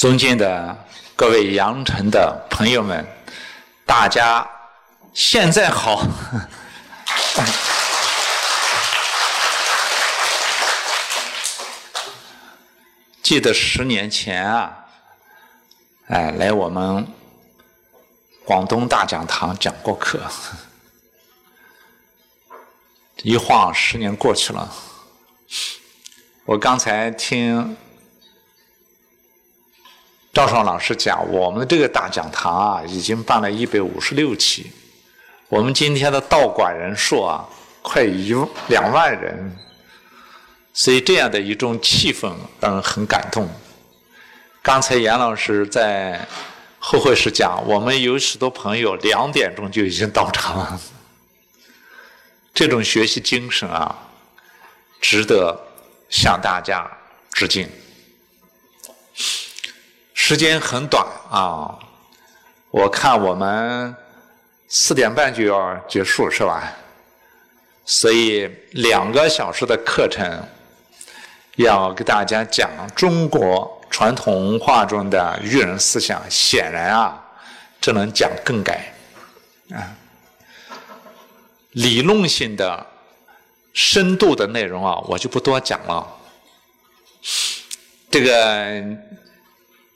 尊敬的各位羊城的朋友们，大家现在好。记得十年前啊，哎，来我们广东大讲堂讲过课，一晃十年过去了。我刚才听赵爽老师讲，我们这个大讲堂啊，已经办了一百五十六期，我们今天的道馆人数啊，快一两万人。所以这样的一种气氛让人很感动。刚才严老师在后会时讲，我们有许多朋友两点钟就已经到场了。这种学习精神啊，值得向大家致敬。时间很短啊，我看我们四点半就要结束是吧？所以两个小时的课程。要给大家讲中国传统文化中的育人思想，显然啊，只能讲更改啊，理论性的、深度的内容啊，我就不多讲了。这个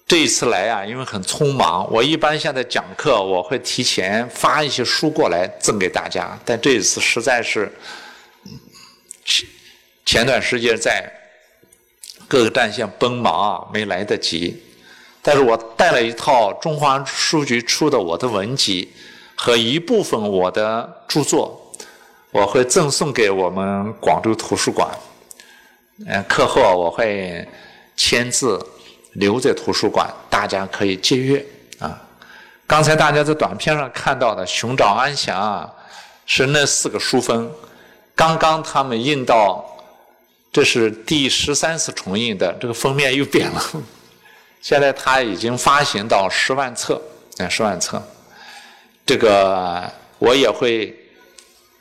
这一次来啊，因为很匆忙，我一般现在讲课，我会提前发一些书过来赠给大家，但这一次实在是前前段时间在。各个战线奔忙啊，没来得及。但是我带了一套中华书局出的我的文集和一部分我的著作，我会赠送给我们广州图书馆。嗯，课后我会签字留在图书馆，大家可以借阅啊。刚才大家在短片上看到的《寻找安详》啊，是那四个书封，刚刚他们印到。这是第十三次重印的，这个封面又变了。现在它已经发行到十万册，啊，十万册。这个我也会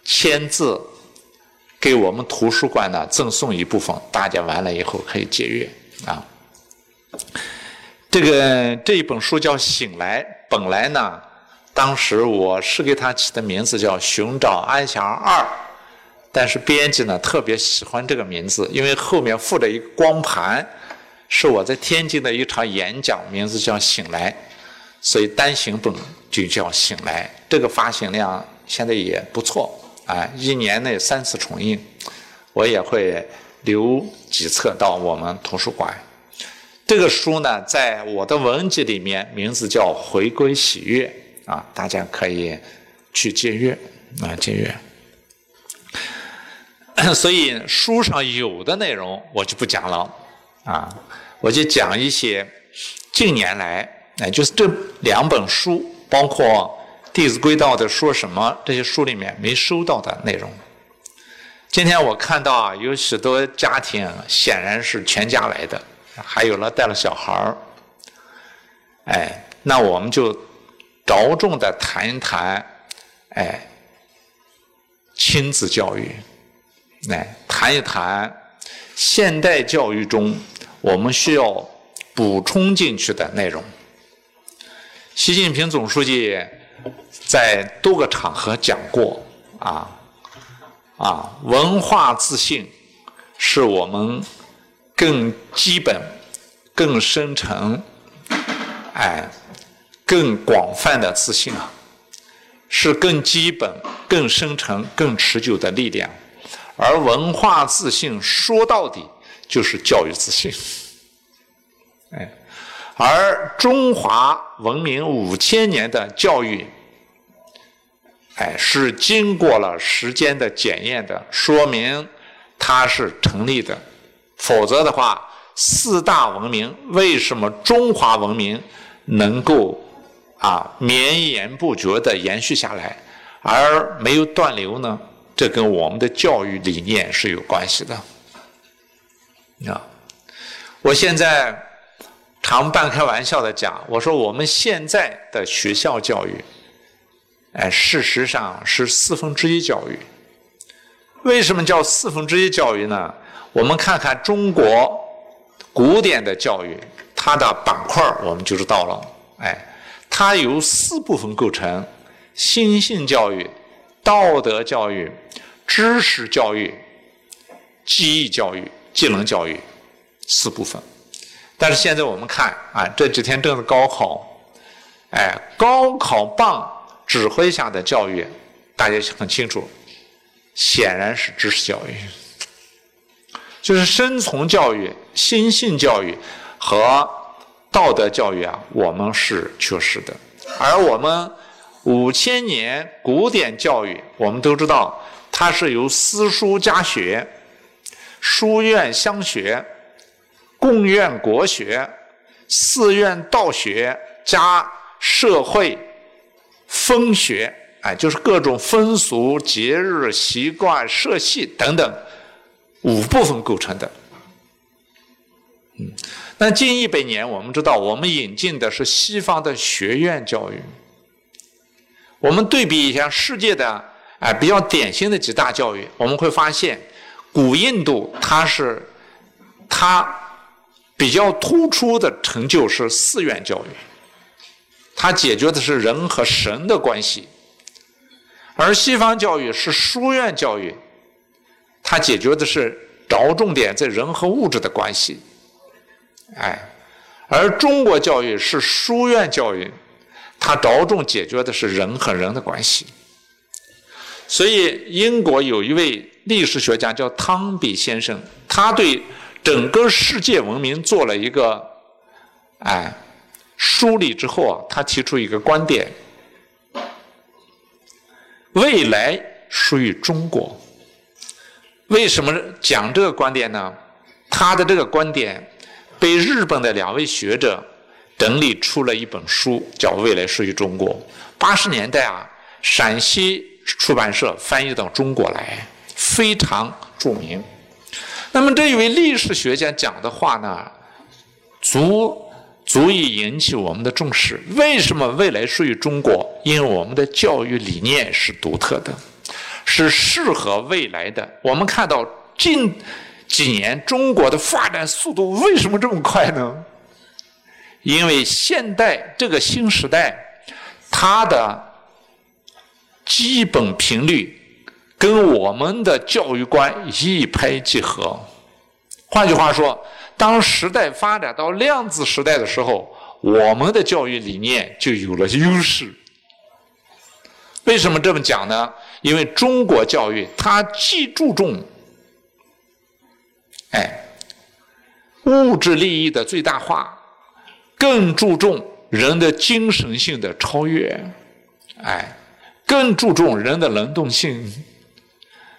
签字给我们图书馆呢赠送一部分，大家完了以后可以借阅啊。这个这一本书叫《醒来》，本来呢，当时我是给它起的名字叫《寻找安详二》。但是编辑呢特别喜欢这个名字，因为后面附着一个光盘，是我在天津的一场演讲，名字叫《醒来》，所以单行本就叫《醒来》。这个发行量现在也不错啊，一年内三次重印，我也会留几册到我们图书馆。这个书呢，在我的文集里面，名字叫《回归喜悦》啊，大家可以去借阅啊，借阅。所以书上有的内容我就不讲了，啊，我就讲一些近年来，哎，就是这两本书，包括《弟子规》道的说什么，这些书里面没收到的内容。今天我看到啊，有许多家庭显然是全家来的，还有了带了小孩儿，哎，那我们就着重的谈一谈，哎，亲子教育。来谈一谈现代教育中我们需要补充进去的内容。习近平总书记在多个场合讲过啊啊，文化自信是我们更基本、更深层、哎更广泛的自信啊，是更基本、更深层、更持久的力量。而文化自信说到底就是教育自信，哎，而中华文明五千年的教育，哎，是经过了时间的检验的，说明它是成立的。否则的话，四大文明为什么中华文明能够啊绵延不绝的延续下来，而没有断流呢？这跟我们的教育理念是有关系的，啊！我现在常半开玩笑的讲，我说我们现在的学校教育，哎，事实上是四分之一教育。为什么叫四分之一教育呢？我们看看中国古典的教育，它的板块我们就知道了。哎，它由四部分构成：心性教育、道德教育、知识教育、记忆教育、技能教育四部分。但是现在我们看啊，这几天正是高考，哎，高考棒指挥下的教育，大家很清楚，显然是知识教育，就是生存教育、心性教育和道德教育啊，我们是缺失的。而我们五千年古典教育，我们都知道，它是由私书家学、书院乡学。贡院国学、寺院道学加社会风学，哎，就是各种风俗、节日、习惯、社戏等等五部分构成的。嗯，那近一百年，我们知道，我们引进的是西方的学院教育。我们对比一下世界的哎比较典型的几大教育，我们会发现，古印度它是它。比较突出的成就是寺院教育，它解决的是人和神的关系；而西方教育是书院教育，它解决的是着重点在人和物质的关系。哎，而中国教育是书院教育，它着重解决的是人和人的关系。所以，英国有一位历史学家叫汤比先生，他对。整个世界文明做了一个哎梳理之后啊，他提出一个观点：未来属于中国。为什么讲这个观点呢？他的这个观点被日本的两位学者整理出了一本书，叫《未来属于中国》。八十年代啊，陕西出版社翻译到中国来，非常著名。那么这一位历史学家讲的话呢，足足以引起我们的重视。为什么未来属于中国？因为我们的教育理念是独特的，是适合未来的。我们看到近几年中国的发展速度为什么这么快呢？因为现代这个新时代，它的基本频率。跟我们的教育观一拍即合。换句话说，当时代发展到量子时代的时候，我们的教育理念就有了优势。为什么这么讲呢？因为中国教育它既注重，哎，物质利益的最大化，更注重人的精神性的超越，哎，更注重人的能动性。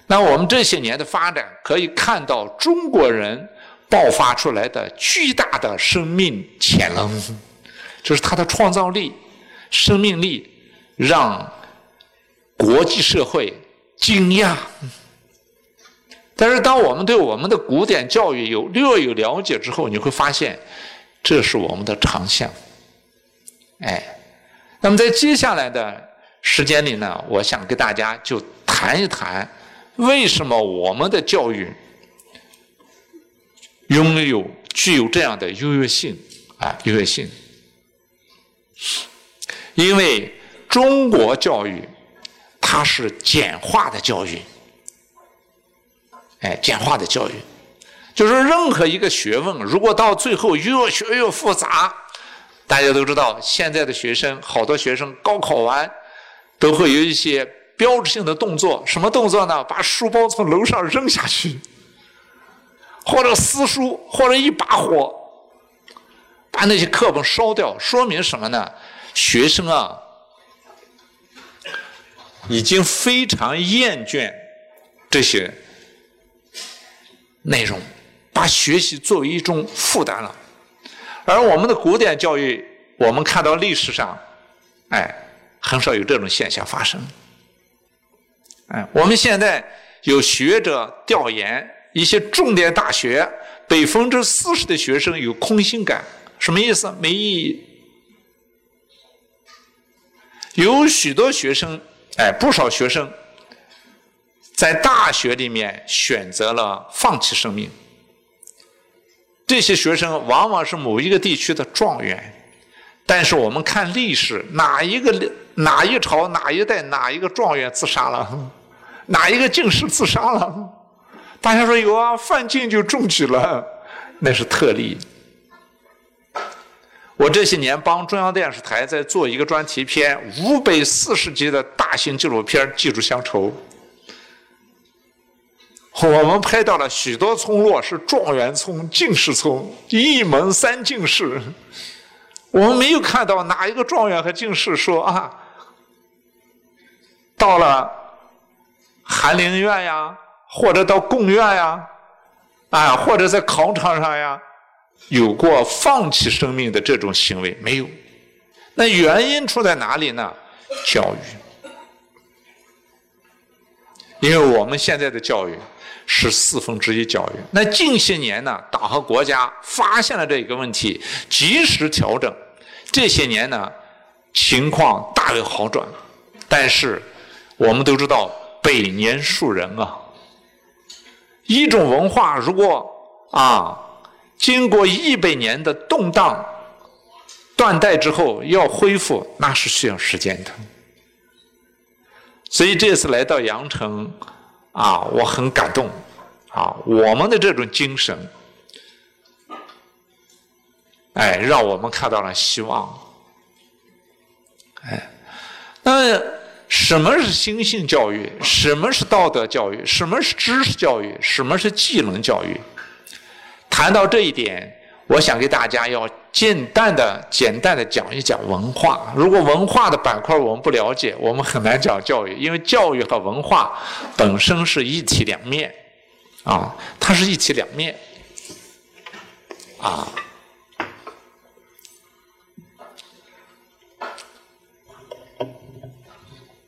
那我们这些年的发展，可以看到中国人爆发出来的巨大的生命潜能，就是他的创造力、生命力，让国际社会惊讶。但是，当我们对我们的古典教育有略有了解之后，你会发现，这是我们的长项。哎，那么在接下来的时间里呢，我想跟大家就谈一谈。为什么我们的教育拥有具有这样的优越性啊？优越性，因为中国教育它是简化的教育，哎，简化的教育，就是任何一个学问，如果到最后越学越复杂，大家都知道，现在的学生好多学生高考完都会有一些。标志性的动作，什么动作呢？把书包从楼上扔下去，或者撕书，或者一把火把那些课本烧掉。说明什么呢？学生啊，已经非常厌倦这些内容，把学习作为一种负担了。而我们的古典教育，我们看到历史上，哎，很少有这种现象发生。哎，我们现在有学者调研，一些重点大学百分之四十的学生有空心感，什么意思？没意义。有许多学生，哎，不少学生在大学里面选择了放弃生命。这些学生往往是某一个地区的状元。但是我们看历史，哪一个哪一朝哪一代哪一个状元自杀了，哪一个进士自杀了？大家说有啊，范进就中举了，那是特例。我这些年帮中央电视台在做一个专题片，五百四十集的大型纪录片《记住乡愁》，我们拍到了许多村落是状元村、进士村，一门三进士。我们没有看到哪一个状元和进士说啊，到了翰林院呀，或者到贡院呀，啊，或者在考场上呀。有过放弃生命的这种行为没有？那原因出在哪里呢？教育，因为我们现在的教育是四分之一教育。那近些年呢，党和国家发现了这一个问题，及时调整。这些年呢，情况大有好转。但是我们都知道，百年树人啊，一种文化如果啊。经过一百年的动荡、断代之后，要恢复那是需要时间的。所以这次来到阳城，啊，我很感动，啊，我们的这种精神，哎，让我们看到了希望。哎，那什么是心性教育？什么是道德教育？什么是知识教育？什么是技能教育？谈到这一点，我想给大家要简单的、简单的讲一讲文化。如果文化的板块我们不了解，我们很难讲教育，因为教育和文化本身是一体两面，啊，它是一体两面，啊。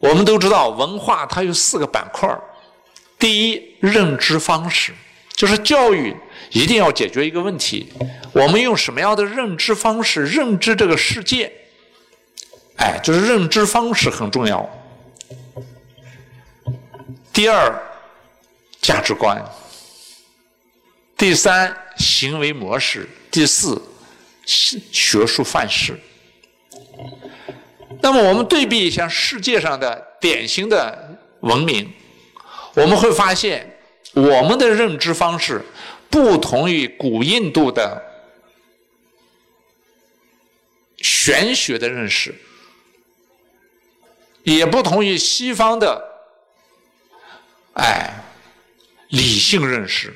我们都知道，文化它有四个板块第一，认知方式，就是教育。一定要解决一个问题：我们用什么样的认知方式认知这个世界？哎，就是认知方式很重要。第二，价值观；第三，行为模式；第四，学术范式。那么，我们对比一下世界上的典型的文明，我们会发现，我们的认知方式。不同于古印度的玄学的认识，也不同于西方的哎理性认识。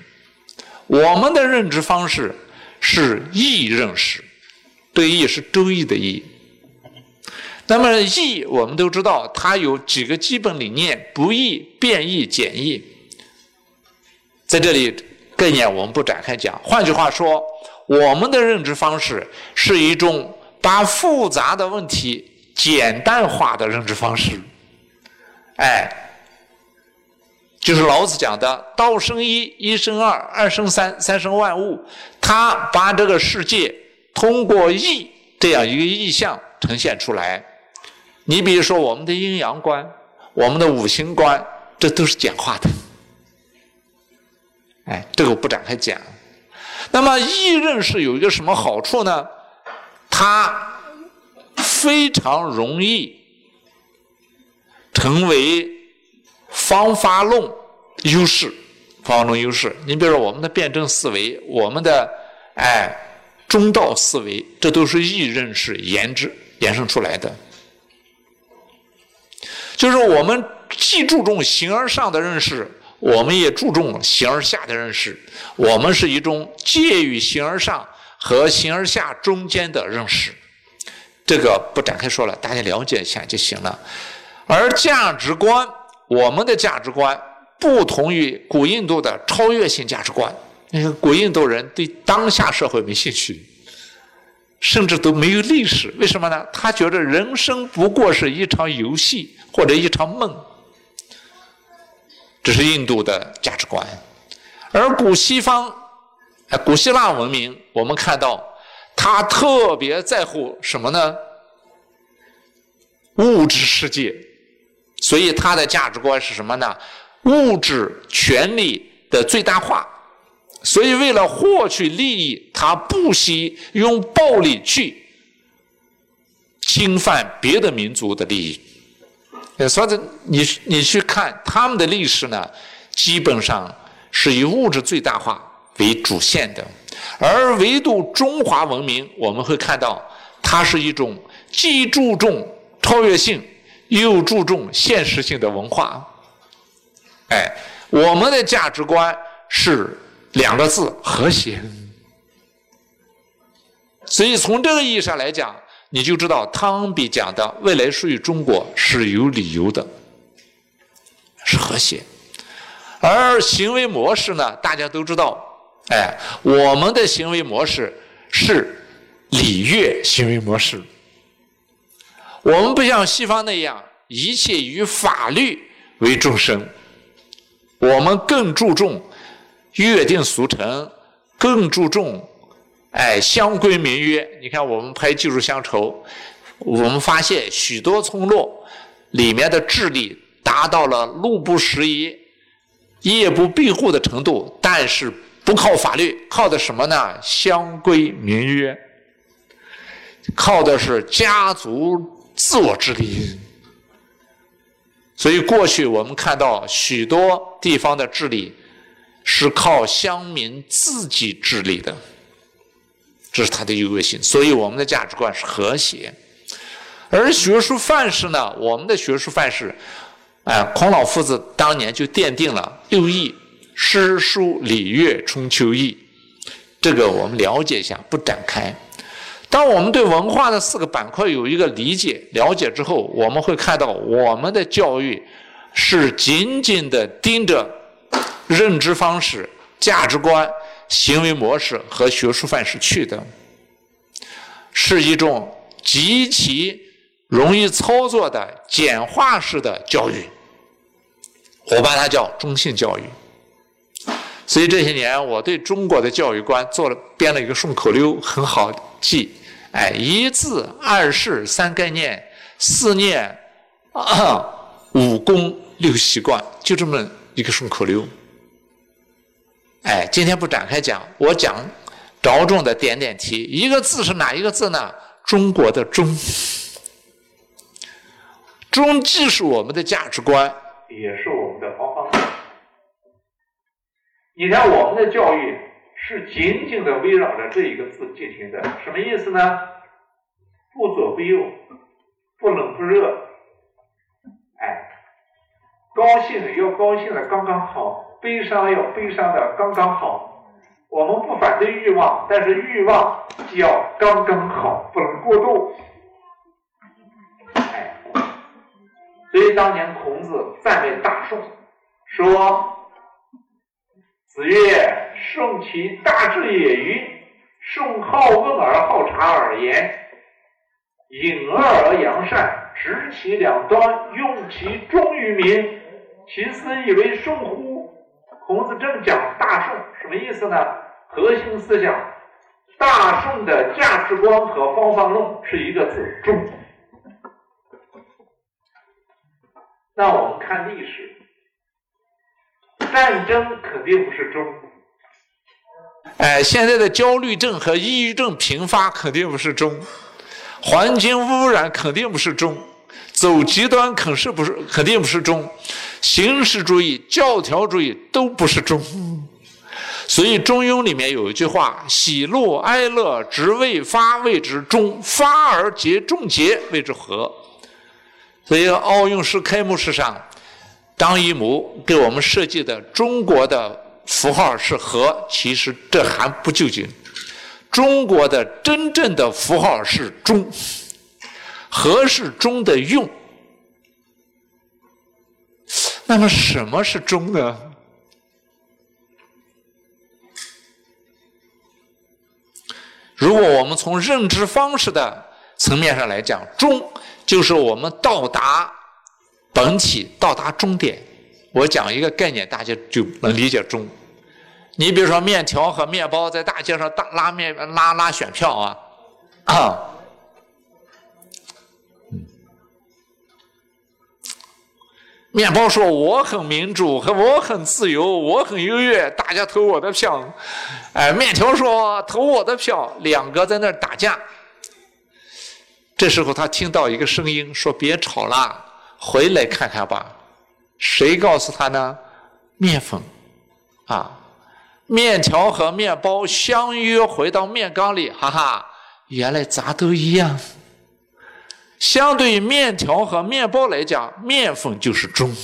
我们的认知方式是义认识，对义是周易的义。那么易我们都知道，它有几个基本理念：不易、变易、简易。在这里。概念我们不展开讲。换句话说，我们的认知方式是一种把复杂的问题简单化的认知方式。哎，就是老子讲的“道生一，一生二，二生三，三生万物”。他把这个世界通过意这样一个意象呈现出来。你比如说，我们的阴阳观，我们的五行观，这都是简化的。哎，这个我不展开讲。那么，易认识有一个什么好处呢？它非常容易成为方法论优势，方法论优势。你比如说，我们的辩证思维，我们的哎中道思维，这都是易认识研制衍生出来的。就是我们既注重形而上的认识。我们也注重形而下的认识，我们是一种介于形而上和形而下中间的认识，这个不展开说了，大家了解一下就行了。而价值观，我们的价值观不同于古印度的超越性价值观。那个古印度人对当下社会没兴趣，甚至都没有历史，为什么呢？他觉得人生不过是一场游戏或者一场梦。这是印度的价值观，而古西方，古希腊文明，我们看到，他特别在乎什么呢？物质世界，所以他的价值观是什么呢？物质权利的最大化，所以为了获取利益，他不惜用暴力去侵犯别的民族的利益。所以你你去看他们的历史呢，基本上是以物质最大化为主线的，而唯独中华文明，我们会看到它是一种既注重超越性又注重现实性的文化。哎，我们的价值观是两个字：和谐。所以从这个意义上来讲。你就知道汤比讲的未来属于中国是有理由的，是和谐。而行为模式呢，大家都知道，哎，我们的行为模式是礼乐行为模式。我们不像西方那样，一切以法律为众生，我们更注重约定俗成，更注重。哎，乡规民约，你看我们拍《技术乡愁》，我们发现许多村落里面的治理达到了路不拾遗、夜不闭户的程度，但是不靠法律，靠的什么呢？乡规民约，靠的是家族自我治理。所以过去我们看到许多地方的治理是靠乡民自己治理的。这是它的优越性，所以我们的价值观是和谐。而学术范式呢？我们的学术范式，哎，孔老夫子当年就奠定了六艺：诗、书、礼、乐、春秋、易。这个我们了解一下，不展开。当我们对文化的四个板块有一个理解、了解之后，我们会看到我们的教育是紧紧的盯着认知方式、价值观。行为模式和学术范式去的，是一种极其容易操作的简化式的教育，我把它叫中性教育。所以这些年我对中国的教育观做了编了一个顺口溜，很好记。哎，一字二事三概念，四念啊五功六习惯，就这么一个顺口溜。哎，今天不展开讲，我讲着重的点点题。一个字是哪一个字呢？中国的“中”，中既是我们的价值观，也是我们的方方面面。你看，我们的教育是紧紧的围绕着这一个字进行的，什么意思呢？不左不右，不冷不热，哎，高兴要高兴的刚刚好。悲伤要悲伤的刚刚好，我们不反对欲望，但是欲望要刚刚好，不能过度。哎，所以当年孔子赞美大宋，说：“子曰，圣其大志也。云：圣好问而好察而言，隐恶而扬善，执其两端，用其忠于民，其斯以为圣乎？”孔子正讲大宋什么意思呢？核心思想，大宋的价值观和方法论是一个字中。那我们看历史，战争肯定不是忠。哎，现在的焦虑症和抑郁症频发肯定不是忠，环境污染肯定不是忠。走极端肯是不是肯定不是中，形式主义、教条主义都不是中，所以《中庸》里面有一句话：“喜怒哀乐，直未发谓之中；发而皆众结谓之和。”所以奥运式开幕式上，张一谋给我们设计的中国的符号是和，其实这还不究竟，中国的真正的符号是中。和是中的用，那么什么是中呢？如果我们从认知方式的层面上来讲，中就是我们到达本体、到达终点。我讲一个概念，大家就能理解中。你比如说，面条和面包在大街上大拉面拉拉选票啊。面包说我很民主，和我很自由，我很优越，大家投我的票。哎，面条说投我的票，两个在那儿打架。这时候他听到一个声音说：“别吵了，回来看看吧。”谁告诉他呢？面粉啊，面条和面包相约回到面缸里，哈哈，原来咱都一样。相对于面条和面包来讲，面粉就是中。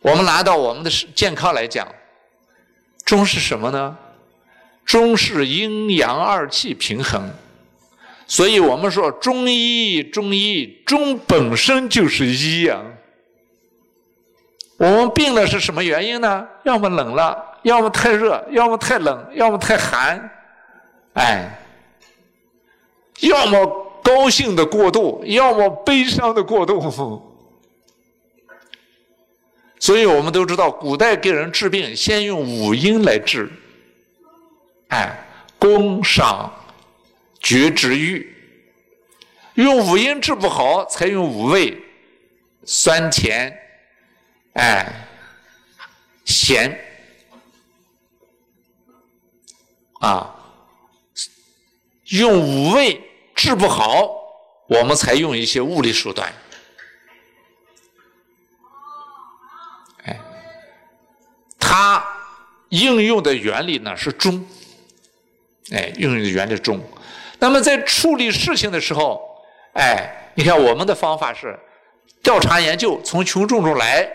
我们拿到我们的健康来讲，中是什么呢？中是阴阳二气平衡。所以我们说中医，中医中本身就是医呀。我们病了是什么原因呢？要么冷了，要么太热，要么太冷，要么太寒，哎，要么高兴的过度，要么悲伤的过度。所以我们都知道，古代给人治病，先用五阴来治，哎，宫赏。绝止欲，用五阴治不好，才用五味，酸甜，哎，咸，啊，用五味治不好，我们才用一些物理手段，哎，它应用的原理呢是中，哎，应用的原理中。那么在处理事情的时候，哎，你看我们的方法是调查研究，从群众中来，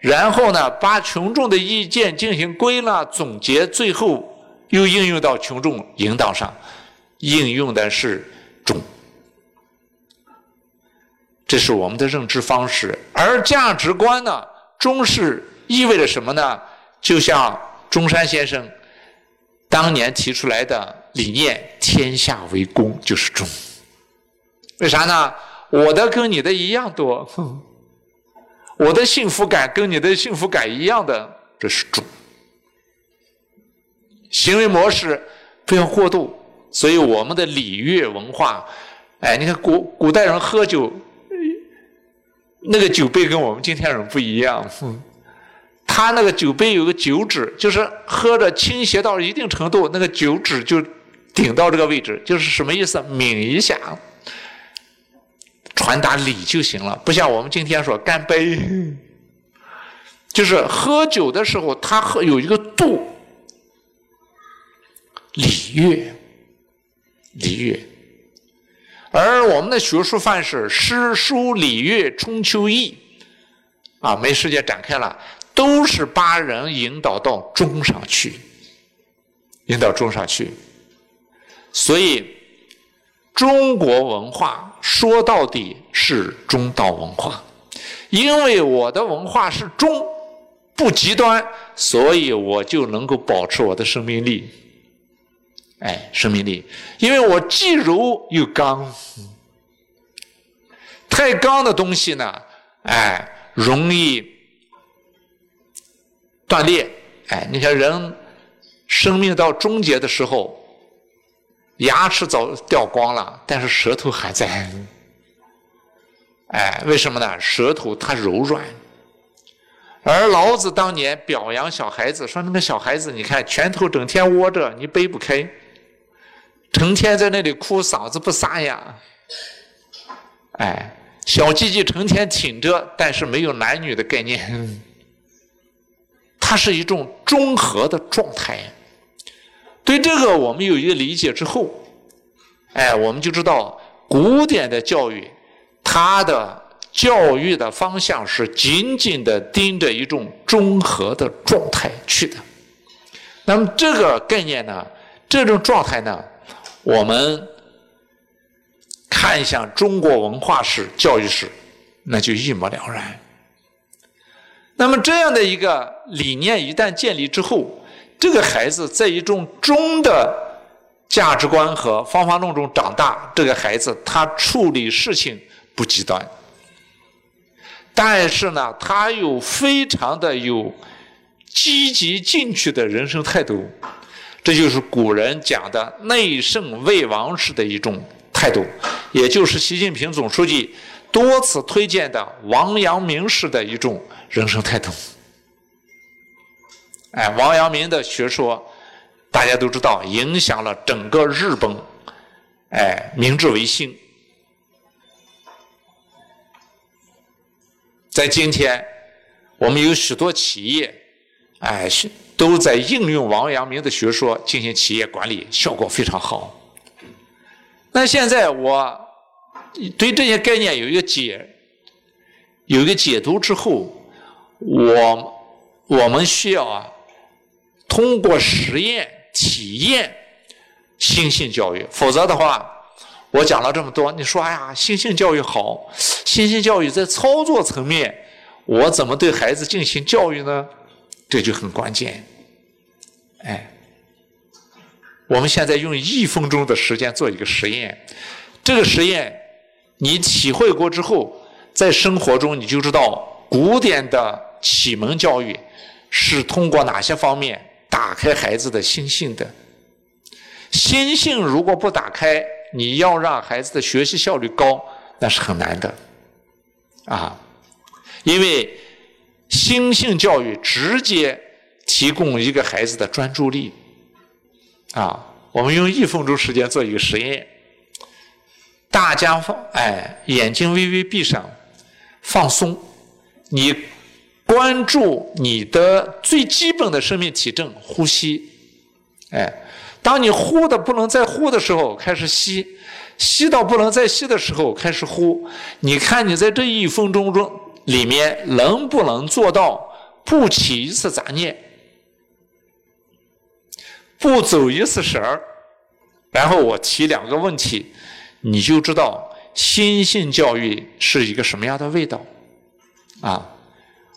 然后呢，把群众的意见进行归纳总结，最后又应用到群众引导上，应用的是这是我们的认知方式。而价值观呢，中是意味着什么呢？就像中山先生当年提出来的。理念天下为公就是中，为啥呢？我的跟你的一样多，我的幸福感跟你的幸福感一样的，这是中。行为模式不要过度，所以我们的礼乐文化，哎，你看古古代人喝酒，那个酒杯跟我们今天人不一样。他那个酒杯有个酒指，就是喝着倾斜到一定程度，那个酒指就。顶到这个位置就是什么意思？抿一下，传达礼就行了。不像我们今天说干杯，就是喝酒的时候，他喝有一个度，礼乐，礼乐。而我们的学术范式诗书礼乐春秋易，啊，没时间展开了，都是把人引导到中上去，引导中上去。所以，中国文化说到底是中道文化，因为我的文化是中，不极端，所以我就能够保持我的生命力。哎，生命力，因为我既柔又刚，太刚的东西呢，哎，容易断裂。哎，你看人生命到终结的时候。牙齿早掉光了，但是舌头还在。哎，为什么呢？舌头它柔软。而老子当年表扬小孩子，说那个小孩子，你看拳头整天窝着，你背不开，成天在那里哭，嗓子不沙哑。哎，小鸡鸡成天挺着，但是没有男女的概念，它是一种中和的状态。对这个我们有一个理解之后，哎，我们就知道古典的教育，它的教育的方向是紧紧的盯着一种中和的状态去的。那么这个概念呢，这种状态呢，我们看一下中国文化史、教育史，那就一目了然。那么这样的一个理念一旦建立之后，这个孩子在一种中的价值观和方法论中长大，这个孩子他处理事情不极端，但是呢，他又非常的有积极进取的人生态度，这就是古人讲的内圣未亡式的一种态度，也就是习近平总书记多次推荐的王阳明式的一种人生态度。哎，王阳明的学说，大家都知道，影响了整个日本，哎，明治维新。在今天，我们有许多企业，哎，都在应用王阳明的学说进行企业管理，效果非常好。那现在我对这些概念有一个解，有一个解读之后，我我们需要啊。通过实验体验心性教育，否则的话，我讲了这么多，你说哎呀，心性教育好，心性教育在操作层面，我怎么对孩子进行教育呢？这就很关键。哎，我们现在用一分钟的时间做一个实验，这个实验你体会过之后，在生活中你就知道古典的启蒙教育是通过哪些方面。打开孩子的心性的心性，如果不打开，你要让孩子的学习效率高，那是很难的啊！因为心性教育直接提供一个孩子的专注力啊。我们用一分钟时间做一个实验，大家放哎，眼睛微微闭上，放松，你。关注你的最基本的生命体征，呼吸。哎，当你呼的不能再呼的时候，开始吸；吸到不能再吸的时候，开始呼。你看你在这一分钟中里面能不能做到不起一次杂念，不走一次神儿？然后我提两个问题，你就知道心性教育是一个什么样的味道啊。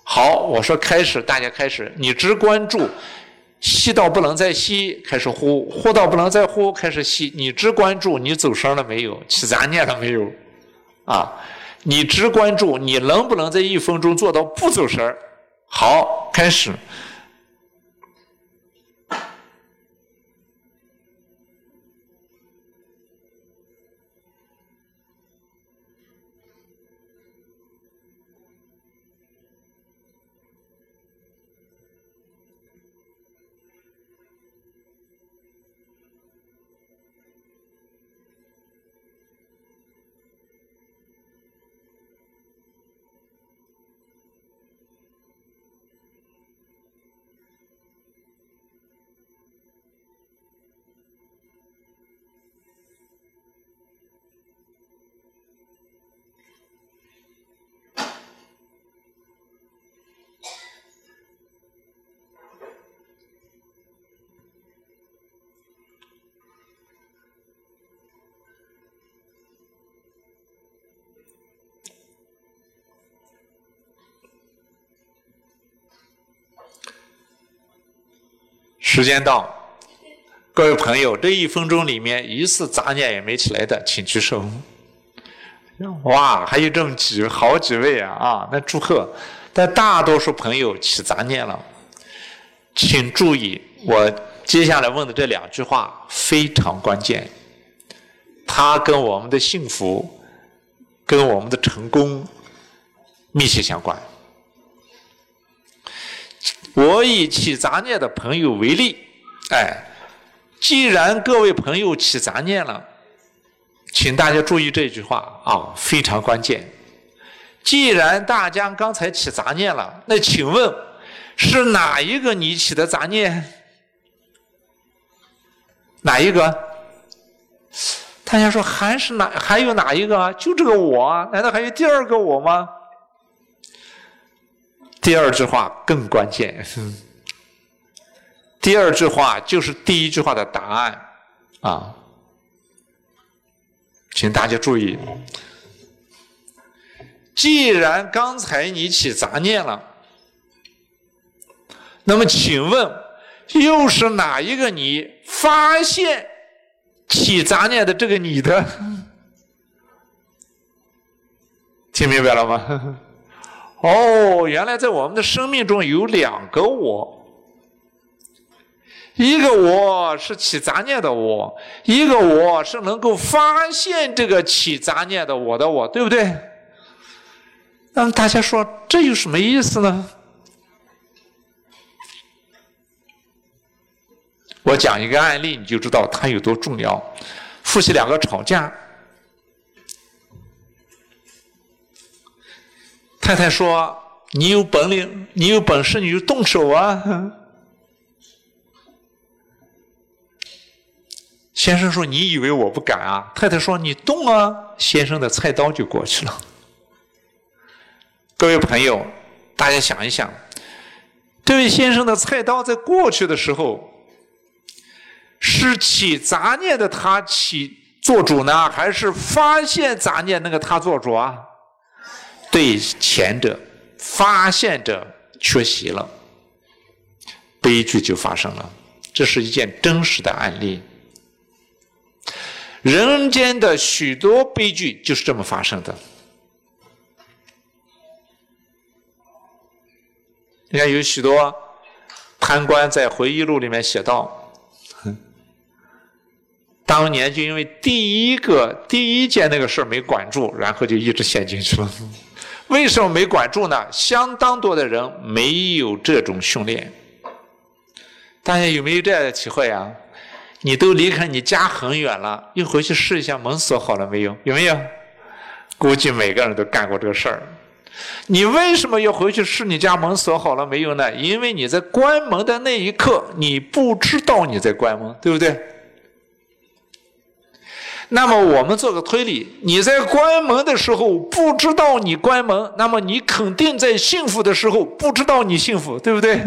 好，我说开始，大家开始，你只关注吸到不能再吸，开始呼；呼到不能再呼，开始吸。你只关注你走声了没有，起杂念了没有，啊，你只关注你能不能在一分钟做到不走神好，开始。时间到，各位朋友，这一分钟里面一次杂念也没起来的，请举手。哇，还有这么几好几位啊啊！那祝贺。但大多数朋友起杂念了，请注意，我接下来问的这两句话非常关键，它跟我们的幸福、跟我们的成功密切相关。我以起杂念的朋友为例，哎，既然各位朋友起杂念了，请大家注意这句话啊，非常关键。既然大家刚才起杂念了，那请问是哪一个你起的杂念？哪一个？大家说还是哪？还有哪一个？就这个我啊？难道还有第二个我吗？第二句话更关键，第二句话就是第一句话的答案啊，请大家注意。既然刚才你起杂念了，那么请问又是哪一个你发现起杂念的这个你的？听明白了吗？哦，原来在我们的生命中有两个我，一个我是起杂念的我，一个我是能够发现这个起杂念的我的我，对不对？那么大家说这有什么意思呢？我讲一个案例，你就知道它有多重要。夫妻两个吵架，太太说：“你有本领，你有本事，你就动手啊！” 先生说：“你以为我不敢啊？”太太说：“你动啊！”先生的菜刀就过去了。各位朋友，大家想一想，这位先生的菜刀在过去的时候。是起杂念的他起做主呢，还是发现杂念那个他做主啊？对前者，发现者缺席了，悲剧就发生了。这是一件真实的案例，人间的许多悲剧就是这么发生的。你看，有许多贪官在回忆录里面写道。当年就因为第一个第一件那个事儿没管住，然后就一直陷进去了。为什么没管住呢？相当多的人没有这种训练。大家有没有这样的体会啊？你都离开你家很远了，又回去试一下门锁好了没有？有没有？估计每个人都干过这个事儿。你为什么要回去试你家门锁好了没有呢？因为你在关门的那一刻，你不知道你在关门，对不对？那么我们做个推理：你在关门的时候不知道你关门，那么你肯定在幸福的时候不知道你幸福，对不对？